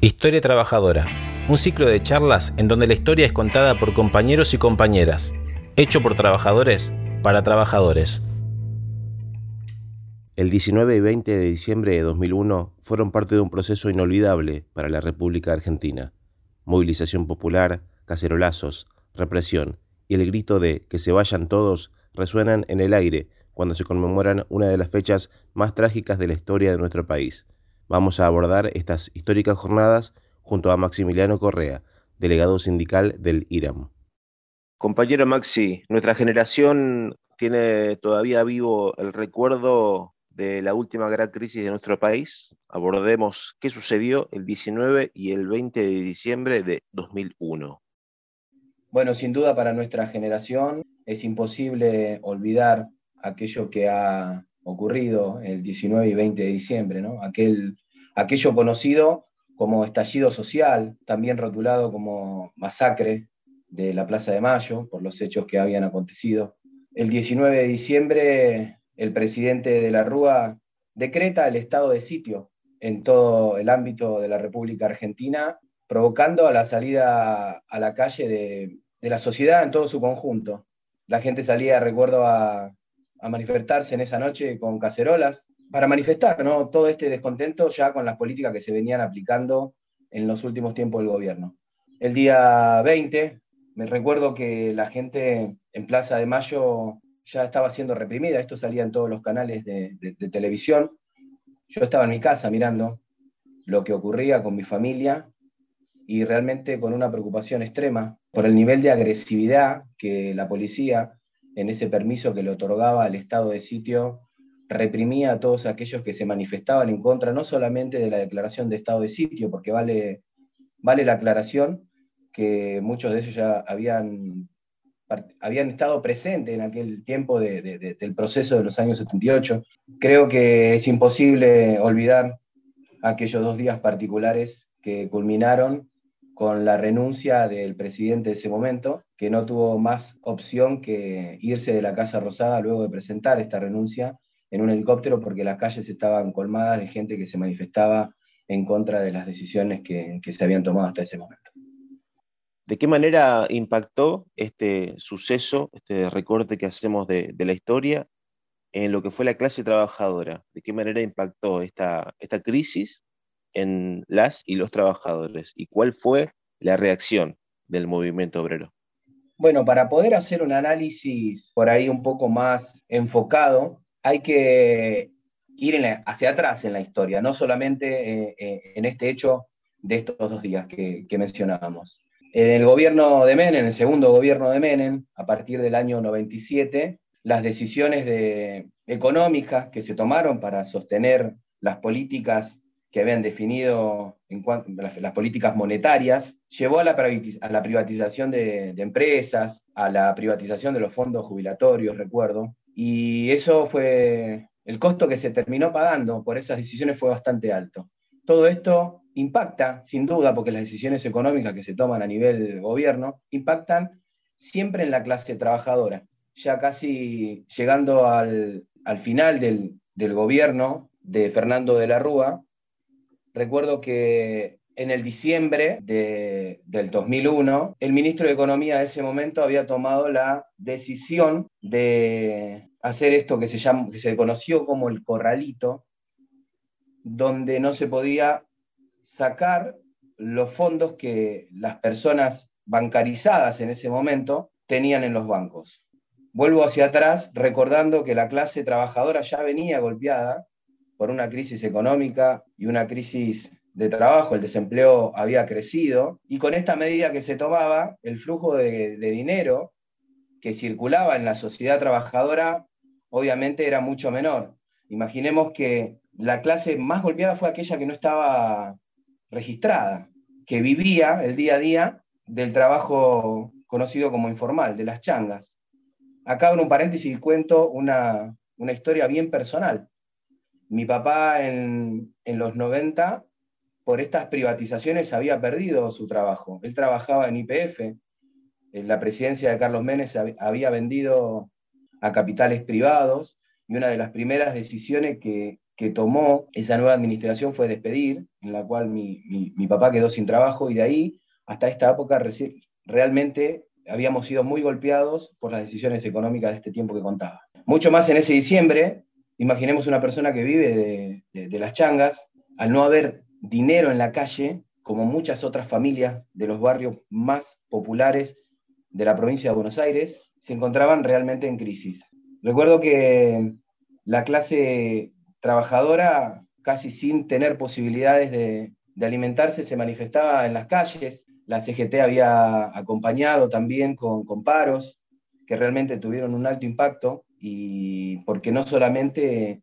Historia Trabajadora, un ciclo de charlas en donde la historia es contada por compañeros y compañeras, hecho por trabajadores para trabajadores. El 19 y 20 de diciembre de 2001 fueron parte de un proceso inolvidable para la República Argentina. Movilización popular, cacerolazos, represión y el grito de que se vayan todos resuenan en el aire cuando se conmemoran una de las fechas más trágicas de la historia de nuestro país. Vamos a abordar estas históricas jornadas junto a Maximiliano Correa, delegado sindical del IRAM. Compañero Maxi, nuestra generación tiene todavía vivo el recuerdo de la última gran crisis de nuestro país. Abordemos qué sucedió el 19 y el 20 de diciembre de 2001. Bueno, sin duda para nuestra generación es imposible olvidar aquello que ha ocurrido el 19 y 20 de diciembre, ¿no? Aquel, aquello conocido como estallido social, también rotulado como masacre de la Plaza de Mayo por los hechos que habían acontecido. El 19 de diciembre, el presidente de la Rúa decreta el estado de sitio en todo el ámbito de la República Argentina, provocando la salida a la calle de, de la sociedad en todo su conjunto. La gente salía, recuerdo, a, a manifestarse en esa noche con cacerolas, para manifestar ¿no? todo este descontento ya con las políticas que se venían aplicando en los últimos tiempos del gobierno. El día 20, me recuerdo que la gente en Plaza de Mayo ya estaba siendo reprimida, esto salía en todos los canales de, de televisión. Yo estaba en mi casa mirando lo que ocurría con mi familia y realmente con una preocupación extrema por el nivel de agresividad que la policía en ese permiso que le otorgaba al estado de sitio, reprimía a todos aquellos que se manifestaban en contra no solamente de la declaración de estado de sitio, porque vale, vale la aclaración que muchos de ellos ya habían, habían estado presentes en aquel tiempo del proceso de los años 78. Creo que es imposible olvidar aquellos dos días particulares que culminaron con la renuncia del presidente de ese momento, que no tuvo más opción que irse de la Casa Rosada luego de presentar esta renuncia en un helicóptero porque las calles estaban colmadas de gente que se manifestaba en contra de las decisiones que, se habían tomado hasta ese momento. ¿De qué manera impactó este suceso, este recorte que hacemos de, la historia en lo que fue la clase trabajadora? ¿De qué manera impactó esta, esta crisis en las y los trabajadores y cuál fue la reacción del movimiento obrero. Bueno, para poder hacer un análisis por ahí un poco más enfocado, hay que ir hacia atrás en la historia, no solamente eh, eh, en este hecho de estos dos días que, mencionábamos. En el gobierno de Menem, en el segundo gobierno de Menem, a partir del año 97, las decisiones de, económicas que se tomaron para sostener las políticas que habían definido en las, políticas monetarias, llevó a la, a la privatización de, empresas, a la privatización de los fondos jubilatorios, recuerdo, y eso fue, el costo que se terminó pagando por esas decisiones fue bastante alto. Todo esto impacta, sin duda, porque las decisiones económicas que se toman a nivel gobierno impactan siempre en la clase trabajadora. Ya casi llegando al, final del, del gobierno de Fernando de la Rúa, Recuerdo que en el diciembre del 2001, el ministro de Economía de ese momento había tomado la decisión de hacer esto que se, que se conoció como el corralito, donde no se podía sacar los fondos que las personas bancarizadas en ese momento tenían en los bancos. Vuelvo hacia atrás recordando que la clase trabajadora ya venía golpeada por una crisis económica y una crisis de trabajo, el desempleo había crecido, y con esta medida que se tomaba, el flujo de, dinero que circulaba en la sociedad trabajadora obviamente era mucho menor. Imaginemos que la clase más golpeada fue aquella que no estaba registrada, que vivía el día a día del trabajo conocido como informal, de las changas. Acá en un paréntesis cuento una, una historia bien personal. Mi papá en, los 90, por estas privatizaciones, había perdido su trabajo. Él trabajaba en IPF, la presidencia de Carlos Menes había vendido a capitales privados y una de las primeras decisiones que, que tomó esa nueva administración fue despedir, en la cual mi, papá quedó sin trabajo y de ahí hasta esta época realmente habíamos sido muy golpeados por las decisiones económicas de este tiempo que contaba. Mucho más en ese diciembre, imaginemos una persona que vive de, las changas, al no haber dinero en la calle, como muchas otras familias de los barrios más populares de la provincia de Buenos Aires, se encontraban realmente en crisis. Recuerdo que la clase trabajadora, casi sin tener posibilidades de, alimentarse, se manifestaba en las calles. La CGT había acompañado también con, con paros que realmente tuvieron un alto impacto y porque no solamente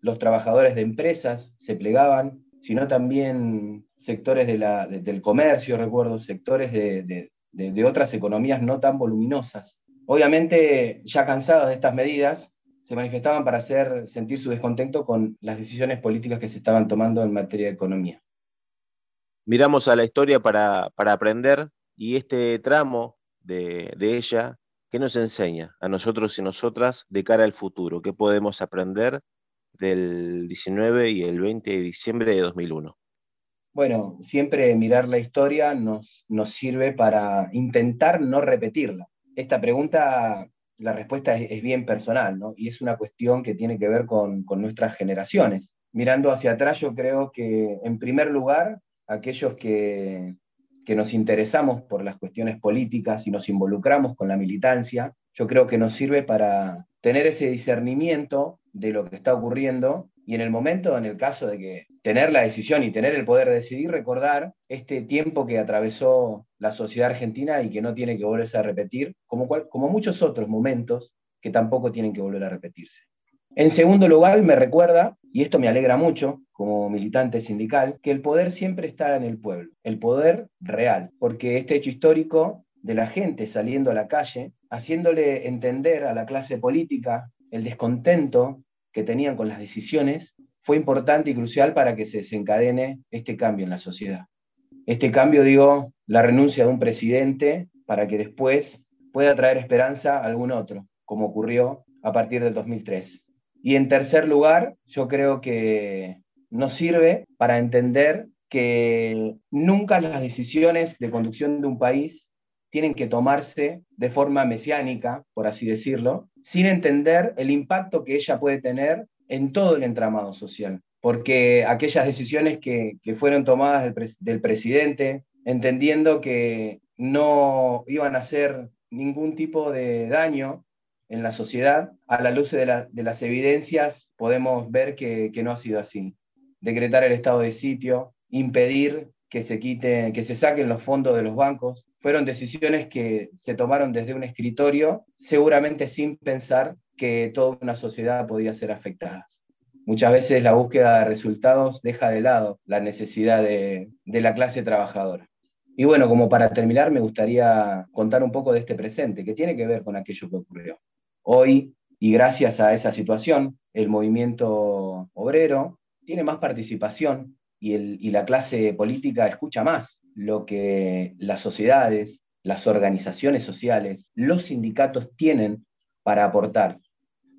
los trabajadores de empresas se plegaban, sino también sectores del comercio, recuerdo, sectores de, de, otras economías no tan voluminosas. Obviamente, ya cansados de estas medidas, se manifestaban para hacer sentir su descontento con las decisiones políticas que se estaban tomando en materia de economía. Miramos a la historia para, aprender y este tramo de, ella, ¿qué nos enseña a nosotros y nosotras de cara al futuro? ¿Qué podemos aprender del 19 y el 20 de diciembre de 2001? Bueno, siempre mirar la historia nos, nos sirve para intentar no repetirla. Esta pregunta la respuesta es, bien personal, ¿no? Y es una cuestión que tiene que ver con, nuestras generaciones. Mirando hacia atrás, yo creo que, en primer lugar, aquellos que, que nos interesamos por las cuestiones políticas y nos involucramos con la militancia, yo creo que nos sirve para tener ese discernimiento de lo que está ocurriendo y en el momento, en el caso de que tener la decisión y tener el poder de decidir, recordar este tiempo que atravesó la sociedad argentina y que no tiene que volverse a repetir, como, como muchos otros momentos que tampoco tienen que volver a repetirse. En segundo lugar, me recuerda, y esto me alegra mucho como militante sindical, que el poder siempre está en el pueblo, el poder real, porque este hecho histórico de la gente saliendo a la calle, haciéndole entender a la clase política el descontento que tenían con las decisiones fue importante y crucial para que se desencadene este cambio en la sociedad. Este cambio, digo, la renuncia de un presidente para que después pueda traer esperanza a algún otro, como ocurrió a partir del 2003. Y en tercer lugar, yo creo que nos sirve para entender que nunca las decisiones de conducción de un país tienen que tomarse de forma mesiánica, por así decirlo, sin entender el impacto que ella puede tener en todo el entramado social. Porque aquellas decisiones que, fueron tomadas del, presidente, entendiendo que no iban a hacer ningún tipo de daño en la sociedad, a la luz de, las evidencias podemos ver que, no ha sido así. Decretar el estado de sitio, impedir que se quite, que se saquen los fondos de los bancos, fueron decisiones que se tomaron desde un escritorio, seguramente sin pensar que toda una sociedad podía ser afectada. Muchas veces la búsqueda de resultados deja de lado la necesidad de la clase trabajadora. Y bueno, como para terminar, me gustaría contar un poco de este presente, que tiene que ver con aquello que ocurrió. Hoy, y gracias a esa situación, el movimiento obrero tiene más participación y, la clase política escucha más lo que las sociedades, las organizaciones sociales, los sindicatos tienen para aportar,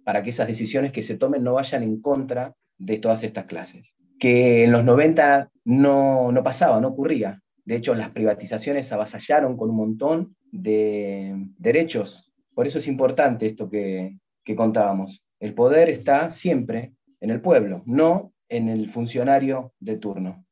para que esas decisiones que se tomen no vayan en contra de todas estas clases. Que en los 90 no, no pasaba, no ocurría. De hecho, las privatizaciones avasallaron con un montón de derechos. Por eso es importante esto que, contábamos. El poder está siempre en el pueblo, no en el funcionario de turno.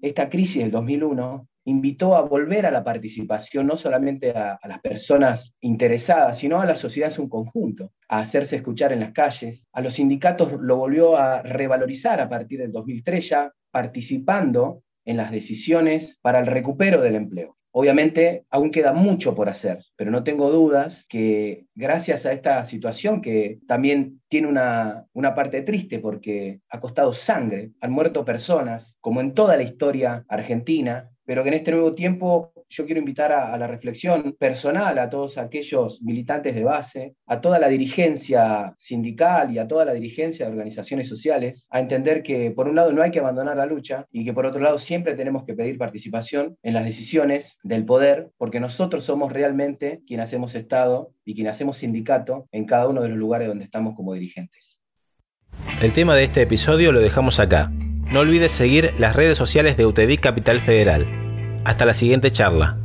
Esta crisis del 2001 invitó a volver a la participación no solamente a, las personas interesadas, sino a la sociedad en un conjunto, a hacerse escuchar en las calles. A los sindicatos lo volvió a revalorizar a partir del 2003 ya, participando en las decisiones para el recupero del empleo. Obviamente aún queda mucho por hacer, pero no tengo dudas que gracias a esta situación que también tiene una, una, parte triste porque ha costado sangre, han muerto personas, como en toda la historia argentina, pero que en este nuevo tiempo yo quiero invitar a, la reflexión personal a todos aquellos militantes de base, a toda la dirigencia sindical y a toda la dirigencia de organizaciones sociales, a entender que por un lado no hay que abandonar la lucha y que por otro lado siempre tenemos que pedir participación en las decisiones del poder, porque nosotros somos realmente quienes hacemos Estado y quienes hacemos sindicato en cada uno de los lugares donde estamos como dirigentes. El tema de este episodio lo dejamos acá. No olvides seguir las redes sociales de UTEDIC Capital Federal. Hasta la siguiente charla.